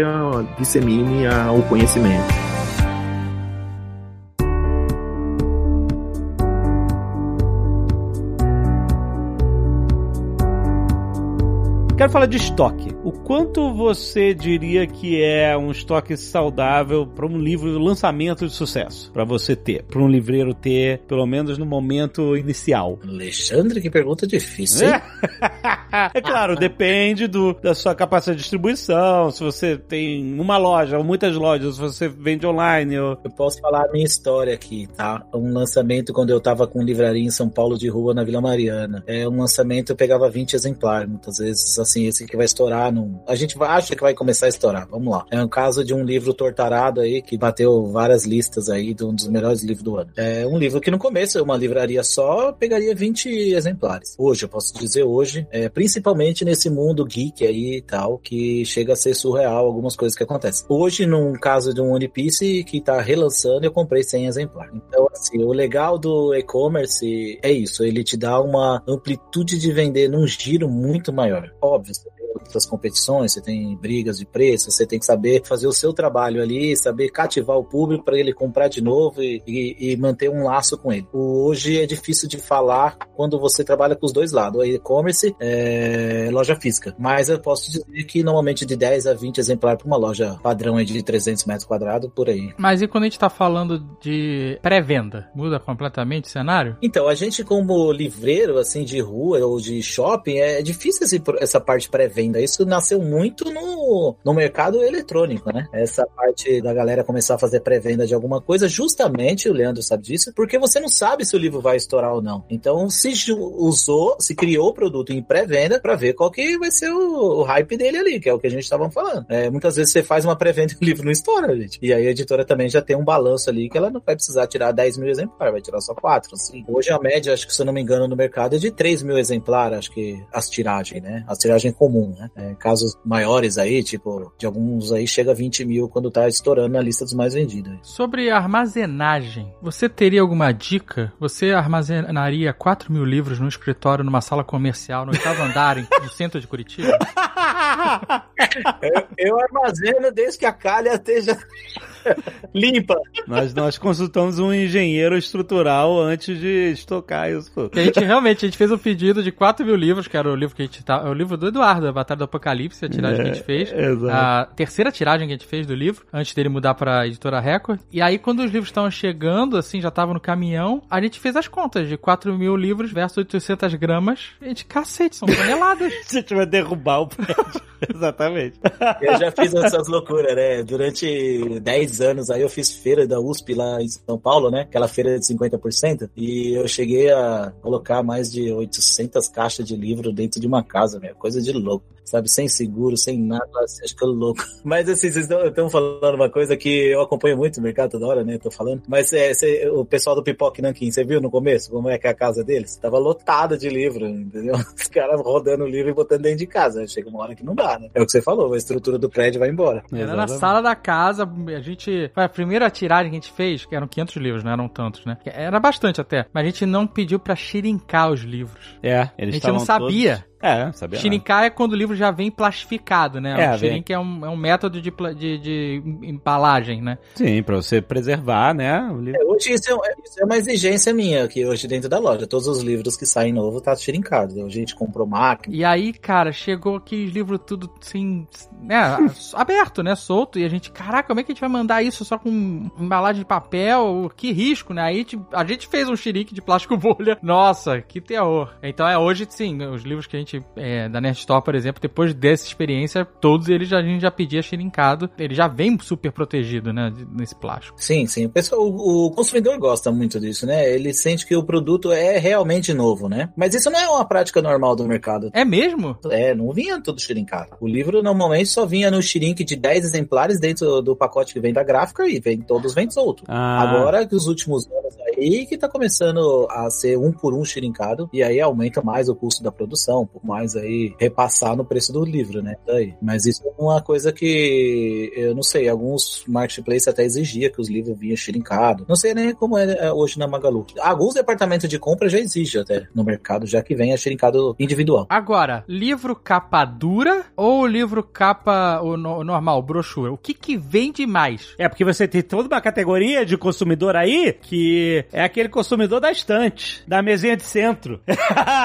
dissemine o conhecimento. Quero falar de estoque. O quanto você diria que é um estoque saudável para um livro lançamento de sucesso? Para você ter, para um livreiro ter, pelo menos no momento inicial? Alexandre, que pergunta difícil. Hein? é claro, depende do, da sua capacidade de distribuição. Se você tem uma loja ou muitas lojas, se você vende online. Ou... Eu posso falar a minha história aqui, tá? Um lançamento quando eu tava com livraria em São Paulo de rua, na Vila Mariana. É um lançamento, eu pegava 20 exemplares, muitas vezes assim, esse que vai estourar. Num... A gente acha que vai começar a estourar. Vamos lá. É um caso de um livro tortarado aí que bateu várias listas aí de um dos melhores livros do ano. É um livro que no começo, uma livraria só, pegaria 20 exemplares. Hoje, eu posso dizer hoje, é, principalmente nesse mundo geek aí e tal, que chega a ser surreal algumas coisas que acontecem. Hoje, num caso de um One Piece que tá relançando, eu comprei 100 exemplares. Então, assim, o legal do e-commerce é isso, ele te dá uma amplitude de vender num giro muito maior. Óbvio, você tem outras competições, você tem brigas de preço, você tem que saber fazer o seu trabalho ali, saber cativar o público para ele comprar de novo e, e, e, manter um laço com ele. Hoje é difícil de falar quando você trabalha com os dois lados, e-commerce, é, loja física. Mas eu posso dizer que normalmente de 10 a 20 exemplares para uma loja padrão de 300 metros quadrados, por aí. Mas e quando a gente está falando de pré-venda? Muda completamente o cenário? Então, a gente como livreiro, assim, de rua ou de shopping, é difícil essa parte pré-venda. Isso nasceu muito no, no mercado eletrônico, né? Essa parte da galera começar a fazer pré-venda de alguma coisa, justamente, o Leandro sabe disso, porque você não sabe se o livro vai estourar ou não. Então, se usou, se criou o produto em pré-venda para ver qual que vai ser o, o, hype dele ali, que é o que a gente estava falando. É, muitas vezes você faz uma pré-venda e o livro não estoura, gente. E aí a editora também já tem um balanço ali que ela não vai precisar tirar 10 mil exemplares, vai tirar só 4, assim. Hoje a média, acho que se eu não me engano, no mercado é de 3 mil exemplares, acho que as tiragens, né? As tiragem comum, né? É, casos maiores aí, tipo, de alguns aí chega a 20 mil quando tá estourando na lista dos mais vendidos. Sobre armazenagem, você teria alguma dica? Você armazenaria 4 mil livros no escritório, numa sala comercial, no oitavo andar, no centro de Curitiba? eu, eu armazeno desde que a calha esteja limpa. Mas nós consultamos um engenheiro estrutural antes de estocar isso. a gente realmente a gente fez um pedido de 4 mil livros, que era o livro que a gente tá. É o livro do Eduardo, a Batalha do Apocalipse, a tiragem é, que a gente é, fez. Exato. A terceira tiragem que a gente fez do livro, antes dele mudar pra editora Record. E aí, quando os livros estavam chegando, assim, já estavam no caminhão, a gente fez as contas de 4 mil livros versus 800 gramas. A gente, cacete, são toneladas. a gente vai derrubar o prédio. Exatamente. Eu já fiz essas loucuras, né? Durante 10 anos aí eu fiz feira da USP lá em São Paulo, né? Aquela feira de 50%. E eu cheguei a colocar mais de 800 caixas de livro dentro de uma casa, meu. Coisa de louco sabe? Sem seguro, sem nada, você acha que é louco. Mas assim, vocês estão falando uma coisa que eu acompanho muito o mercado toda hora, né? Tô falando. Mas é, cê, o pessoal do Pipoque Nankin, você viu no começo como é que é a casa deles? Tava lotada de livro, entendeu? Os caras rodando o livro e botando dentro de casa. Chega uma hora que não dá, né? É o que você falou, a estrutura do prédio vai embora. Era na sala da casa, a gente. Foi a primeira tiragem que a gente fez, que eram 500 livros, não eram tantos, né? Era bastante até. Mas a gente não pediu pra xirincar os livros. É, eles A gente não sabia. Todos... É, sabia. Shirinkar é quando o livro já vem plastificado, né? É, o Shirink é um, é um método de, de, de, embalagem, né? Sim, pra você preservar, né? É, hoje isso é, isso é, uma exigência minha aqui hoje dentro da loja. Todos os livros que saem novo tá shirinkados. A gente comprou máquina. E aí, cara, chegou aqueles livros tudo assim, né? aberto, né? Solto. E a gente, caraca, como é que a gente vai mandar isso só com embalagem de papel? Que risco, né? Aí a gente fez um xerique de plástico bolha. Nossa, que terror. Então é hoje, sim, os livros que a gente é, da Nerd Store, por exemplo, depois dessa experiência, todos eles já, a gente já pedia xerincado. Ele já vem super protegido, né? Nesse plástico. Sim, sim. O, pessoal, o, o consumidor gosta muito disso, né? Ele sente que o produto é realmente novo, né? Mas isso não é uma prática normal do mercado. É mesmo? É, não vinha tudo xerincado. O livro normalmente só vinha no xerink de 10 exemplares dentro do pacote que vem da gráfica e vem todos vem solto. Ah. Agora que os últimos anos aí que tá começando a ser um por um xirincado, e aí aumenta mais o custo da produção, mais aí repassar no preço do livro, né? Daí. Mas isso é uma coisa que eu não sei, alguns marketplaces até exigia que os livros vinham xirincados. Não sei nem como é hoje na Magalu. Alguns departamentos de compra já exigem até no mercado, já que vem a xirincado individual. Agora, livro capa dura ou livro capa o, no- normal, brochura? O que que vende mais? É porque você tem toda uma categoria de consumidor aí que é aquele consumidor da estante, da mesinha de centro.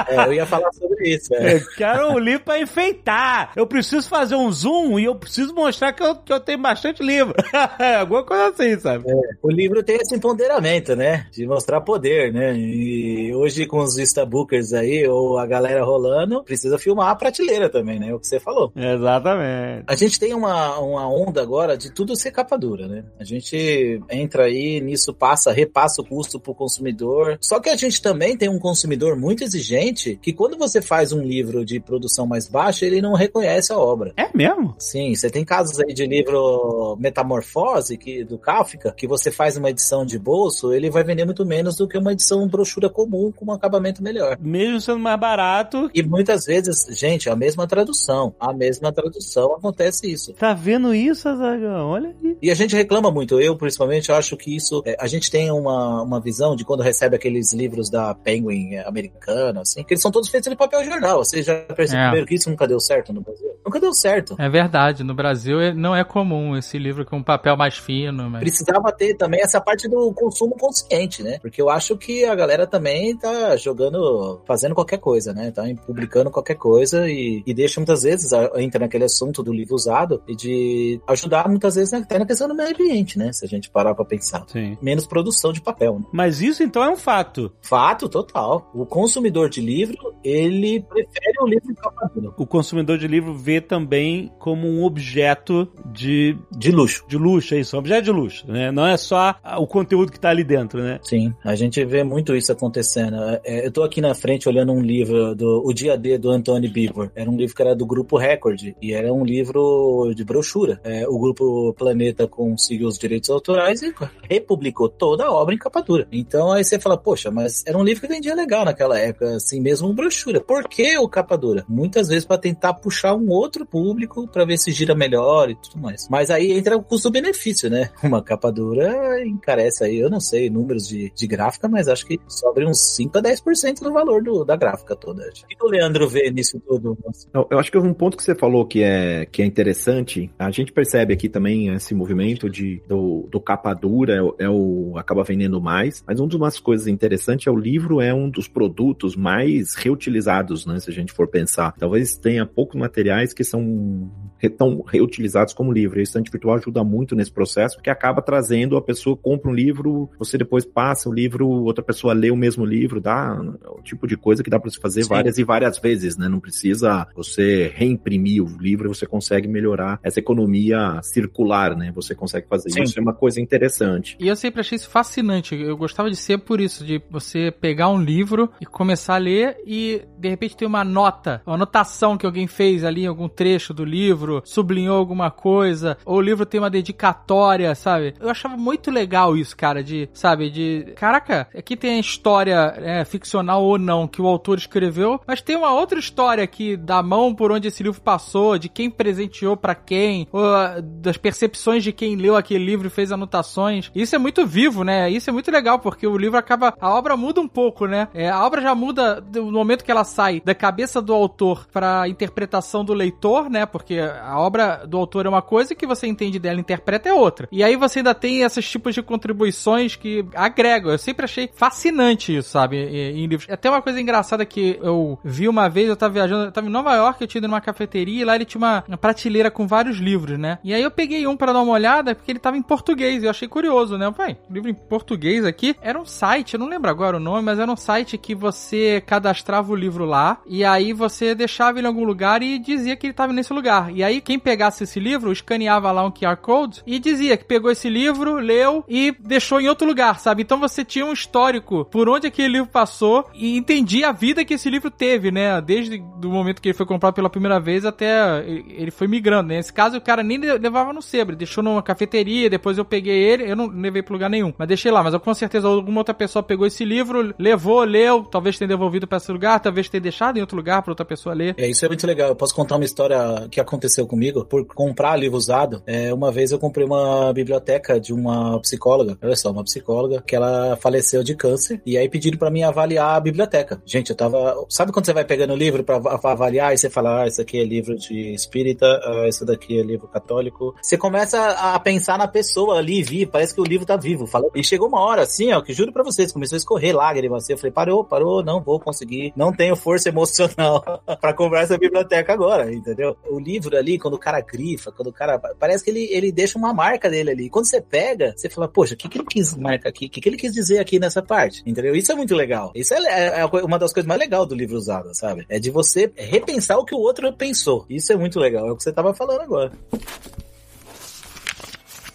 É, eu ia falar sobre isso. é. Eu quero um livro pra enfeitar. Eu preciso fazer um zoom e eu preciso mostrar que eu, que eu tenho bastante livro. Alguma coisa assim, sabe? O livro tem esse empoderamento, né? De mostrar poder, né? E hoje com os instabookers aí, ou a galera rolando, precisa filmar a prateleira também, né? É o que você falou. Exatamente. A gente tem uma, uma onda agora de tudo ser capa dura, né? A gente entra aí, nisso passa, repassa o custo pro consumidor. Só que a gente também tem um consumidor muito exigente que quando você faz um livro de produção mais baixa, ele não reconhece a obra. É mesmo? Sim, você tem casos aí de livro Metamorfose, que, do Kafka, que você faz uma edição de bolso, ele vai vender muito menos do que uma edição brochura comum com um acabamento melhor. Mesmo sendo mais barato. E muitas vezes, gente, a mesma tradução, a mesma tradução acontece isso. Tá vendo isso, Azagão? Olha aí. E a gente reclama muito, eu principalmente acho que isso, é, a gente tem uma, uma visão de quando recebe aqueles livros da Penguin é, americana, assim, que eles são todos feitos de papel jornal. Vocês já perceberam É. que isso nunca deu certo no Brasil? Nunca deu certo. É verdade, no Brasil é- não é comum esse livro com papel mais fino. Mas... Precisava ter também essa parte do consumo consciente, né? Porque eu acho que a galera também tá jogando, fazendo qualquer coisa, né? Tá publicando qualquer coisa e, e deixa muitas vezes, entra naquele assunto do livro usado e de ajudar muitas vezes até na questão do meio ambiente, né? Se a gente parar pra pensar. Sim. Menos produção de papel, né? Mas isso então é um fato. Fato total. O consumidor de livro, ele prefere o livro capa dura. O consumidor de livro vê também como um objeto de, De luxo. de luxo, é isso, um objeto de luxo, né? Não é só o conteúdo que tá ali dentro, né? Sim, a gente vê muito isso acontecendo. É, eu tô aqui na frente olhando um livro do O Dia D do Anthony Beaver. Era um livro que era do grupo Record e era um livro de brochura. É, o grupo Planeta conseguiu os direitos autorais e republicou toda a obra em capa dura. Então aí você fala, poxa, mas era um livro que vendia legal naquela época, assim mesmo brochura. Por que o capa dura? Muitas vezes para tentar puxar um outro público para ver se gira melhor e tudo mais. Mas aí entra o custo-benefício, né? Uma capa dura encarece aí, eu não sei, números de, de gráfica, mas acho que sobra uns 5 a 10% do valor do, da gráfica toda. O que o Leandro vê nisso tudo? Eu, acho que um ponto que você falou que é, que é interessante, a gente percebe aqui também esse movimento de, do, do capa dura, é, o- é o acaba vendendo mais, mas uma das coisas interessantes é o livro é um dos produtos mais reutilizados, né, se a gente for pensar. Talvez tenha poucos materiais que são tão reutilizados como livro. E a estante virtual ajuda muito nesse processo, porque acaba trazendo a pessoa compra um livro, você depois passa o livro, outra pessoa lê o mesmo livro, dá o tipo de coisa que dá para você fazer Sim. várias e várias vezes, né? Não precisa você reimprimir o livro, você consegue melhorar essa economia circular, né? Você consegue fazer Sim. isso, é uma coisa interessante. E eu sempre achei isso fascinante. Eu gostava de ser por isso, de você pegar um livro e começar a ler e de repente ter uma nota, uma anotação que alguém fez ali em algum trecho do livro, sublinhou alguma coisa, ou o livro tem uma dedicatória, sabe? Eu achava muito legal isso, cara, de, sabe, de. Caraca, aqui tem a história é, ficcional ou não que o autor escreveu, mas tem uma outra história aqui da mão por onde esse livro passou, de quem presenteou pra quem, ou ah, das percepções de quem leu aquele livro e fez anotações. Isso é muito vivo, né? Isso é muito legal, porque o livro acaba. A obra muda um pouco, né? É, a obra já muda do momento que ela sai da cabeça do autor pra interpretação do leitor, né? Porque a obra do autor é uma coisa que você entende dela interpreta é outra. E aí você ainda tem esses tipos de contribuições que agregam. Eu sempre achei fascinante isso, sabe? Em, livros. Até uma coisa engraçada que eu vi uma vez, eu tava viajando, eu tava em Nova York, eu tinha ido numa cafeteria e lá ele tinha uma, prateleira com vários livros, né? E aí eu peguei um pra dar uma olhada, porque ele tava em português, e eu achei curioso, né? Pai, livro em português aqui. Era um site, eu não lembro agora o nome, mas era um site que você cadastrava o livro lá, e aí você deixava ele em algum lugar e dizia que ele tava nesse lugar. E aí aí, quem pegasse esse livro, escaneava lá um QR Code e dizia que pegou esse livro, leu e deixou em outro lugar, sabe? Então você tinha um histórico por onde aquele livro passou e entendia a vida que esse livro teve, né? Desde o momento que ele foi comprado pela primeira vez até ele foi migrando. Né? Nesse caso, o cara nem levava no sebo, deixou numa cafeteria, depois eu peguei ele, eu não levei pra lugar nenhum, mas deixei lá. Mas eu, com certeza alguma outra pessoa pegou esse livro, levou, leu, talvez tenha devolvido para esse lugar, talvez tenha deixado em outro lugar para outra pessoa ler. É, isso é muito legal. Eu posso contar uma história que aconteceu comigo por comprar livro usado. É, uma vez eu comprei uma biblioteca de uma psicóloga, olha só, uma psicóloga, que ela faleceu de câncer, e aí pediram para mim avaliar a biblioteca. Gente, eu tava. Sabe quando você vai pegando o livro para avaliar e você fala, ah, isso aqui é livro de espírita, ah, isso daqui é livro católico? Você começa a pensar na pessoa ali, vi, parece que o livro tá vivo. E chegou uma hora assim, ó, que juro pra vocês, começou a escorrer lágrimas. Assim, eu falei, parou, parou, não vou conseguir, não tenho força emocional para comprar essa biblioteca agora, entendeu? O livro ali, quando o cara grifa, quando o cara. Parece que ele, ele deixa uma marca dele ali. Quando você pega, você fala, poxa, o que, que ele quis marcar aqui? O que, que ele quis dizer aqui nessa parte? Entendeu? Isso é muito legal. Isso é, é, é uma das coisas mais legais do livro usado, sabe? É de você repensar o que o outro pensou. Isso é muito legal. É o que você tava falando agora.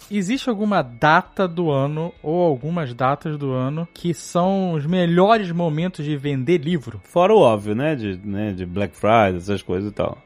Existe alguma data do ano ou algumas datas do ano que são os melhores momentos de vender livro? Fora o óbvio, né? De, né? de Black Friday, essas coisas e tal.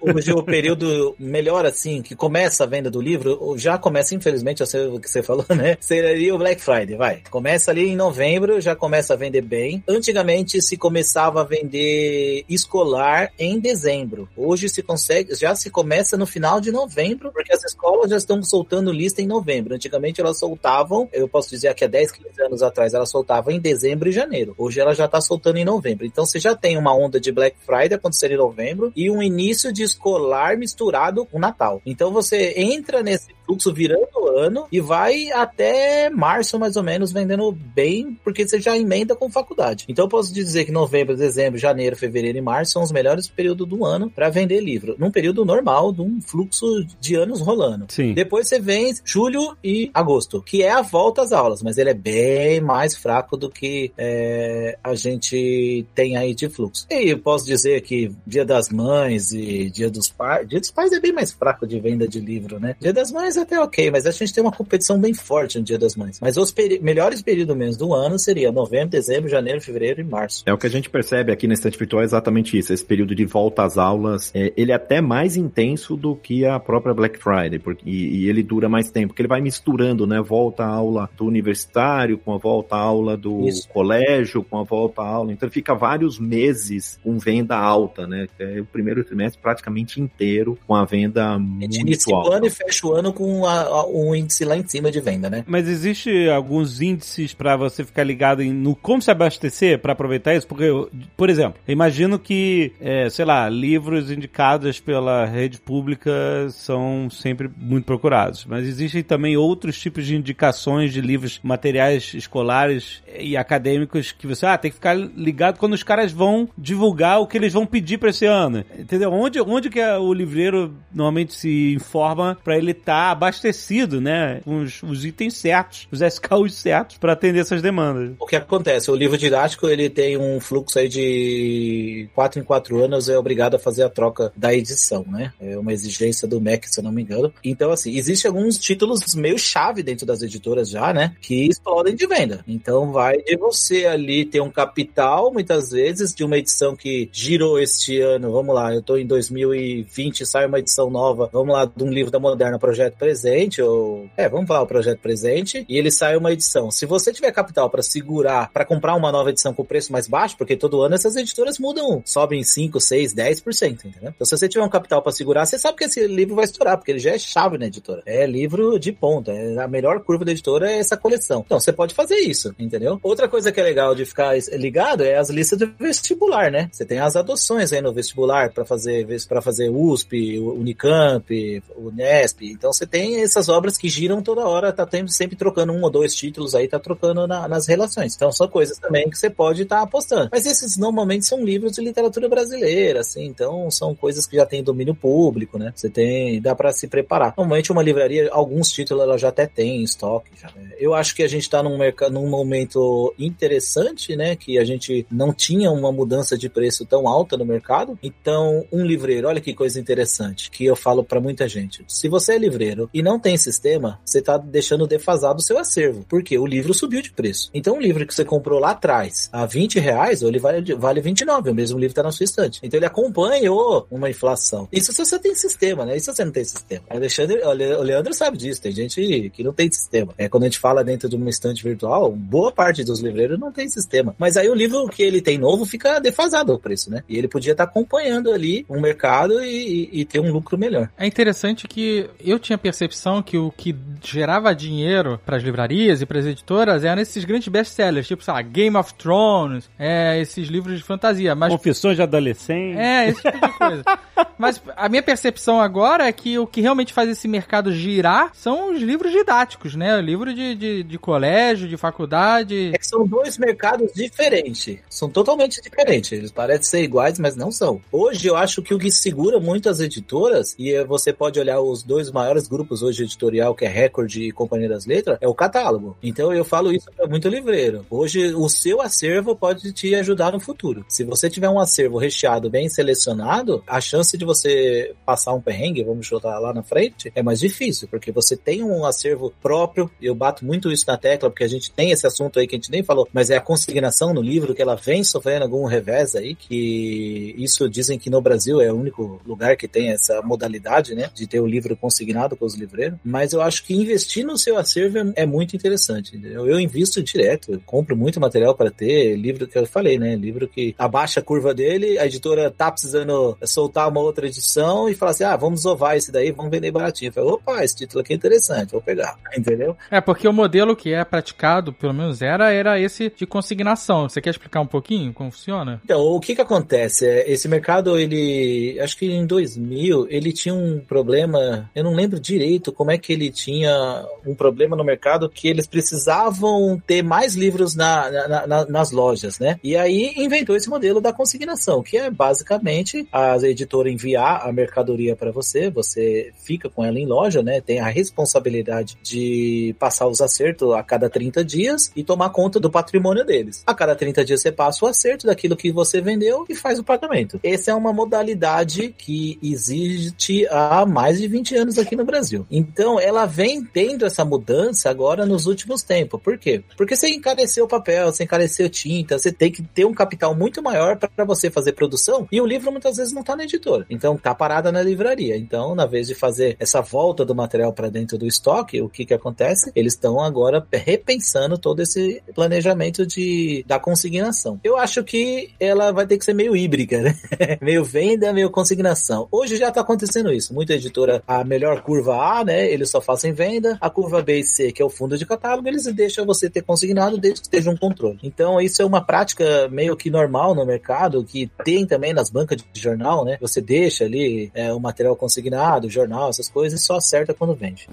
Hoje o período melhor, assim, que começa a venda do livro, já começa, infelizmente, eu sei o que você falou, né? Seria o Black Friday, vai. Começa ali em novembro, já começa a vender bem. Antigamente se começava a vender escolar em dezembro. Hoje se consegue, já se começa no final de novembro, porque as escolas já estão soltando lista em novembro. Antigamente elas soltavam, eu posso dizer que há 10, 15 anos atrás, elas soltavam em dezembro e janeiro. Hoje ela já está soltando em novembro. Então você já tem uma onda de Black Friday acontecendo em novembro e um início de escolar misturado com Natal. Então você entra nesse fluxo virando o ano e vai até março mais ou menos vendendo bem, porque você já emenda com faculdade. Então eu posso dizer que novembro, dezembro, janeiro, fevereiro e março são os melhores períodos do ano para vender livro, num período normal, de um fluxo de anos rolando. Sim. Depois você vem julho e agosto, que é a volta às aulas, mas ele é bem mais fraco do que é, a gente tem aí de fluxo. E eu posso dizer que Dia das Mães e Dia dos Pais, Dia dos Pais é bem mais fraco de venda de livro, né? Dia das Mães é até ok, mas a gente tem uma competição bem forte no Dia das Mães. Mas os peri melhores períodos menos do ano seria novembro, dezembro, janeiro, fevereiro e março. É o que a gente percebe aqui na Estante Virtual é exatamente isso. Esse período de volta às aulas, é, ele é até mais intenso do que a própria Black Friday, porque, e, e ele dura mais tempo, porque ele vai misturando, né? Volta à aula do universitário com a volta à aula do isso. colégio, com a volta à aula. Então ele fica vários meses com venda alta, né? É o primeiro trimestre praticamente inteiro com a venda muito inicia alta. o ano e fecha o ano com um índice lá em cima de venda, né? Mas existe alguns índices para você ficar ligado em, no como se abastecer para aproveitar isso? Porque, por exemplo, eu imagino que, é, sei lá, livros indicados pela rede pública são sempre muito procurados, mas existem também outros tipos de indicações de livros, materiais escolares e acadêmicos que você, ah, tem que ficar ligado quando os caras vão divulgar o que eles vão pedir para esse ano. Entendeu? Onde, onde que o livreiro normalmente se informa para ele estar tá abastecido, né? Os, os, itens certos, os SKUs certos para atender essas demandas. O que acontece? O livro didático ele tem um fluxo aí de 4 em 4 anos, é obrigado a fazer a troca da edição, né? É uma exigência do MEC, se eu não me engano. Então, assim, existem alguns títulos meio chave dentro das editoras já, né? Que explodem de venda. Então, vai de você ali ter um capital, muitas vezes, de uma edição que girou este ano. Vamos lá, eu tô em 2020, sai uma edição nova, vamos lá, de um livro da Moderna, Projeto Presente, ou. É, vamos falar o Projeto Presente, e ele sai uma edição. Se você tiver capital para segurar, para comprar uma nova edição com preço mais baixo, porque todo ano essas editoras mudam, sobem 5, 6, 10%, entendeu? Então, se você tiver um capital para segurar, você sabe que esse livro vai estourar, porque ele já é chave na editora. É livro de ponta. É a melhor curva da editora é essa coleção. Então, você pode fazer isso, entendeu? Outra coisa que é legal de ficar ligado é as listas do vestibular, né? Você tem as adoções aí no vestibular para fazer para fazer USP, Unicamp, Unesp. Então, você tem tem essas obras que giram toda hora, tá sempre trocando um ou dois títulos aí, tá trocando na, nas relações. Então são coisas também que você pode estar tá apostando. Mas esses normalmente são livros de literatura brasileira, assim, então são coisas que já tem domínio público, né? Você tem, dá para se preparar. Normalmente uma livraria, alguns títulos ela já até tem em estoque. Já, né? Eu acho que a gente tá num, mercado, num momento interessante, né? Que a gente não tinha uma mudança de preço tão alta no mercado. Então, um livreiro, olha que coisa interessante, que eu falo para muita gente. Se você é livreiro e não tem sistema, você tá deixando defasado o seu acervo, porque o livro subiu de preço. Então, um livro que você comprou lá atrás a 20 reais, ele vale, vale 29, o mesmo livro tá na sua estante. Então, ele acompanhou uma inflação. Isso se você tem sistema, né? Isso se você não tem sistema. Alexandre, o Leandro sabe disso, tem gente que não tem sistema. É, quando a gente fala dentro de uma estante virtual, boa parte dos livreiros não tem sistema. Mas aí o livro que ele tem novo fica defasado o preço, né? E ele podia estar tá acompanhando ali um mercado e, e, ter um lucro melhor. É interessante que eu tinha percepção que o que gerava dinheiro para as livrarias e para as editoras eram esses grandes best-sellers, tipo, sei lá, Game of Thrones, é, esses livros de fantasia. Mas... Confissões de adolescente. É, esse tipo de coisa. mas a minha percepção agora é que o que realmente faz esse mercado girar são os livros didáticos, né? Livro de, de, de colégio, de faculdade. É que são dois mercados diferentes. São totalmente diferentes. Eles parecem ser iguais, mas não são. Hoje eu acho que o que segura muito as editoras, e você pode olhar os dois maiores grupos hoje editorial, que é Record e Companhia das Letras, é o catálogo. Então eu falo isso para muito livreiro. Hoje o seu acervo pode te ajudar no futuro. Se você tiver um acervo recheado, bem selecionado, a chance de você passar um perrengue, vamos chutar lá na frente, é mais difícil, porque você tem um acervo próprio. Eu bato muito isso na tecla, porque a gente tem esse assunto aí que a gente nem falou, mas é a consignação no livro, que ela vem sofrendo algum revés aí, que isso dizem que no Brasil é o único lugar que tem essa modalidade, né, de ter o livro consignado com os livreiros. Mas eu acho que investir no seu acervo é, é muito interessante. Entendeu? Eu invisto direto, eu compro muito material para ter livro que eu falei, né, livro que abaixa a curva dele, a editora tá precisando soltar uma outra edição e fala assim, ah, vamos ovar esse daí, vamos vender baratinho. Eu falo, opa, esse título aqui é interessante, vou pegar, entendeu? É, porque o modelo que é praticado, pelo menos era, era esse de consignação. Você quer explicar um pouquinho como funciona? Então, o que que acontece? É, esse mercado, ele, acho que em 2000, ele tinha um problema, eu não lembro direito como é que ele tinha um problema no mercado que eles precisavam ter mais livros na, na, na, nas lojas, né? E aí inventou esse modelo da consignação, que é basicamente a editora enviar a mercadoria para você, você fica com ela em loja, né? Tem a responsabilidade de passar os acertos a cada 30 dias e tomar conta do patrimônio deles. A cada 30 dias você passa o acerto daquilo que você vendeu e faz o pagamento. Essa é uma modalidade que existe há mais de 20 anos aqui no Brasil. Então, ela vem tendo essa mudança agora nos últimos tempos. Por quê? Porque você encareceu o papel, você encareceu tinta, você tem que ter um capital muito maior para você fazer produção e o livro muitas vezes não está na editora. Então, tá parada na livraria. Então, na vez de fazer essa volta do material para dentro do estoque, o que que acontece? Eles estão agora repensando todo esse planejamento de da consignação. Eu acho que ela vai ter que ser meio híbrida, né? meio venda, meio consignação. Hoje já tá acontecendo isso. Muita editora, a melhor curva A, né? Eles só fazem venda. A curva B e C, que é o fundo de catálogo, eles deixam você ter consignado desde que esteja um controle. Então, isso é uma prática meio que normal no mercado, que tem também nas bancas de jornal, né? Você deixa ali é, o material consignado, jornal, essas coisas, e só acerta quando vende.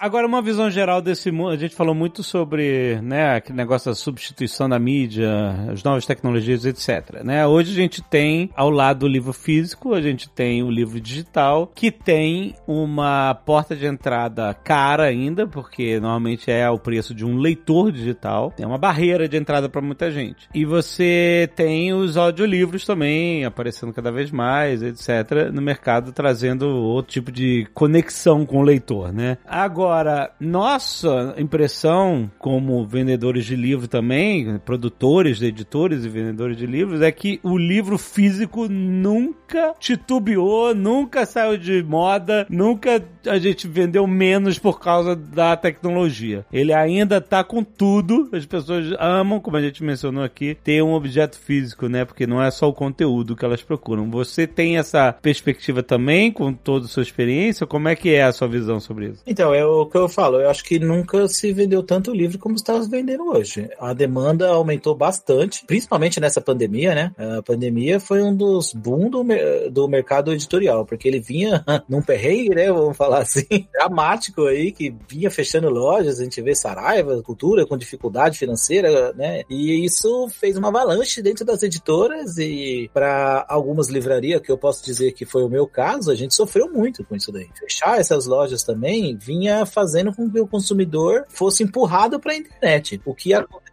Agora, uma visão geral desse mundo, a gente falou muito sobre, né, aquele negócio da substituição da mídia, as novas tecnologias, etc, né? Hoje a gente tem, ao lado do livro físico, a gente tem o livro digital, que tem uma porta de entrada cara ainda, porque normalmente é o preço de um leitor digital, tem uma barreira de entrada para muita gente. E você tem os audiolivros também aparecendo cada vez mais, etc, no mercado, trazendo outro tipo de conexão com o leitor, né? Agora, Agora, nossa impressão como vendedores de livro também, produtores, editores e vendedores de livros, é que o livro físico nunca titubeou, nunca saiu de moda, nunca a gente vendeu menos por causa da tecnologia. Ele ainda tá com tudo, as pessoas amam, como a gente mencionou aqui, ter um objeto físico, né? Porque não é só o conteúdo que elas procuram. Você tem essa perspectiva também, com toda a sua experiência? Como é que é a sua visão sobre isso? Então, é o que eu falo. Eu acho que nunca se vendeu tanto livro como está vendendo hoje. A demanda aumentou bastante, principalmente nessa pandemia, né? A pandemia foi um dos boom do, do mercado editorial, porque ele vinha num perrengue, né? Vamos falar assim, dramático aí, que vinha fechando lojas, a gente vê Saraiva, Cultura com dificuldade financeira, né? E isso fez uma avalanche dentro das editoras e para algumas livrarias, que eu posso dizer que foi o meu caso, a gente sofreu muito com isso daí. Fechar essas lojas também vinha fazendo com que o consumidor fosse empurrado para a internet. O que aconteceu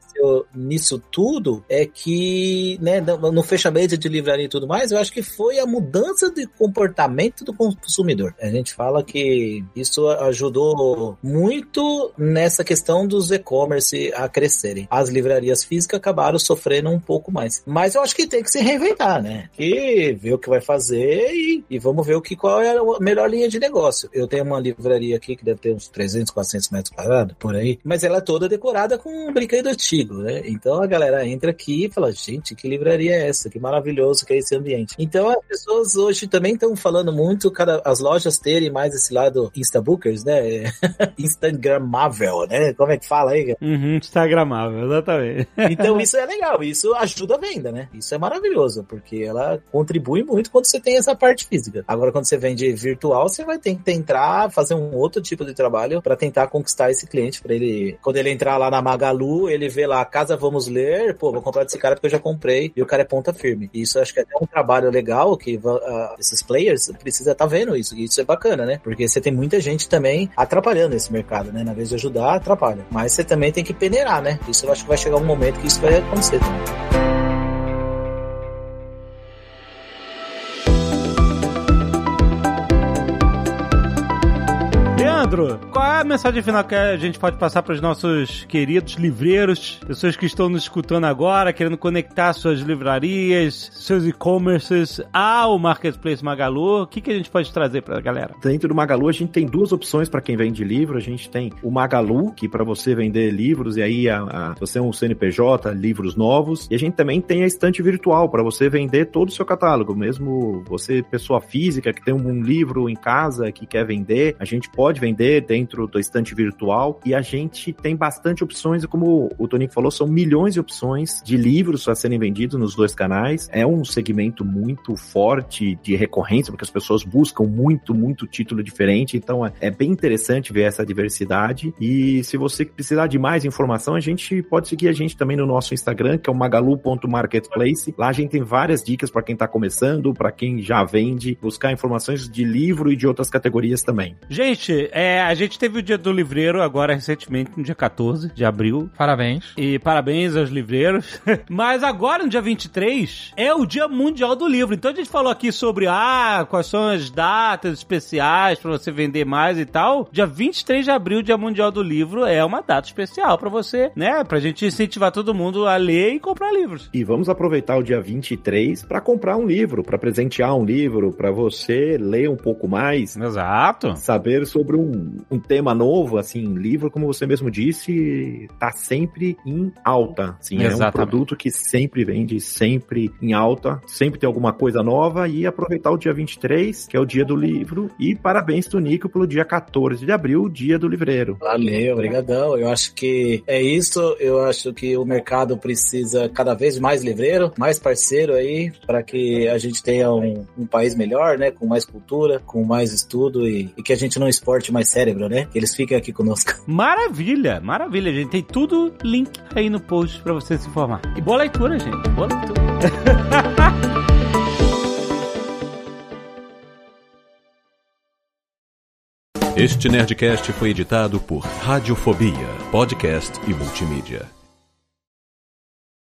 nisso tudo é que, né, no fechamento de livraria e tudo mais, eu acho que foi a mudança de comportamento do consumidor. A gente fala que isso ajudou muito nessa questão dos e-commerce a crescerem. As livrarias físicas acabaram sofrendo um pouco mais. Mas eu acho que tem que se reinventar, né? E ver o que vai fazer e, e vamos ver o que, qual é a melhor linha de negócio. Eu tenho uma livraria aqui que deve ter uns 300, 400 metros quadrados, por aí, mas ela é toda decorada com brinquedo antigo né? Então a galera entra aqui e fala, gente, que livraria é essa? Que maravilhoso que é esse ambiente. Então as pessoas hoje também estão falando muito, cada, as lojas terem mais esse lado Instabookers, né? Instagramável, né? Como é que fala aí? Uhum, Instagramável, exatamente. então isso é legal, isso ajuda a venda, né? Isso é maravilhoso, porque ela contribui muito quando você tem essa parte física. Agora, quando você vende virtual, você vai ter que entrar, fazer um outro tipo de trabalho para tentar conquistar esse cliente, para ele, quando ele entrar lá na Magalu, ele vê lá lá, Casa Vamos Ler, pô, vou comprar desse cara porque eu já comprei e o cara é ponta firme. E isso acho que é um trabalho legal que uh, esses players precisa estar tá vendo isso. E isso é bacana, né? Porque você tem muita gente também atrapalhando esse mercado, né? Na vez de ajudar, atrapalha. Mas você também tem que peneirar, né? Isso eu acho que vai chegar um momento que isso vai acontecer também. Leandro, qual é a mensagem final que a gente pode passar para os nossos queridos livreiros, pessoas que estão nos escutando agora, querendo conectar suas livrarias, seus e-commerces ao Marketplace Magalu? O que, que a gente pode trazer para a galera? Dentro do Magalu, a gente tem duas opções para quem vende livro. A gente tem o Magalu, que para você vender livros, e aí a, a, você é um CNPJ, livros novos. E a gente também tem a estante virtual para você vender todo o seu catálogo. Mesmo você, pessoa física, que tem um livro em casa que quer vender, a gente pode vender dentro do estante virtual e a gente tem bastante opções, e como o Tonico falou, são milhões de opções de livros a serem vendidos nos dois canais. É um segmento muito forte de recorrência, porque as pessoas buscam muito, muito título diferente, então é, é bem interessante ver essa diversidade. E se você precisar de mais informação, a gente pode seguir a gente também no nosso Instagram, que é o magalu.marketplace. Lá a gente tem várias dicas para quem está começando, para quem já vende, buscar informações de livro e de outras categorias também. Gente, é é, a gente teve o dia do livreiro agora recentemente, no dia 14 de abril. Parabéns. E parabéns aos livreiros. Mas agora, no dia 23, é o dia mundial do livro. Então a gente falou aqui sobre, ah, quais são as datas especiais para você vender mais e tal. Dia 23 de abril, dia mundial do livro, é uma data especial para você, né? Pra gente incentivar todo mundo a ler e comprar livros. E vamos aproveitar o dia 23 para comprar um livro, para presentear um livro, para você ler um pouco mais. Exato. Saber sobre um um, tema novo, assim, livro, como você mesmo disse, tá sempre em alta. Assim, é um produto que sempre vende, sempre em alta, sempre tem alguma coisa nova e aproveitar o dia 23, que é o dia do livro, e parabéns, Tonico, pelo dia 14 de abril, dia do livreiro. Valeu, obrigadão. Eu acho que é isso, eu acho que o mercado precisa cada vez mais livreiro, mais parceiro aí, para que a gente tenha um, um, país melhor, né, com mais cultura, com mais estudo e, e que a gente não exporte mais cérebro, né? Que eles fiquem aqui conosco. Maravilha, maravilha, gente. Tem tudo link aí no post para você se informar. E boa leitura, gente. Boa leitura. Este Nerdcast foi editado por Radiofobia, podcast e multimídia.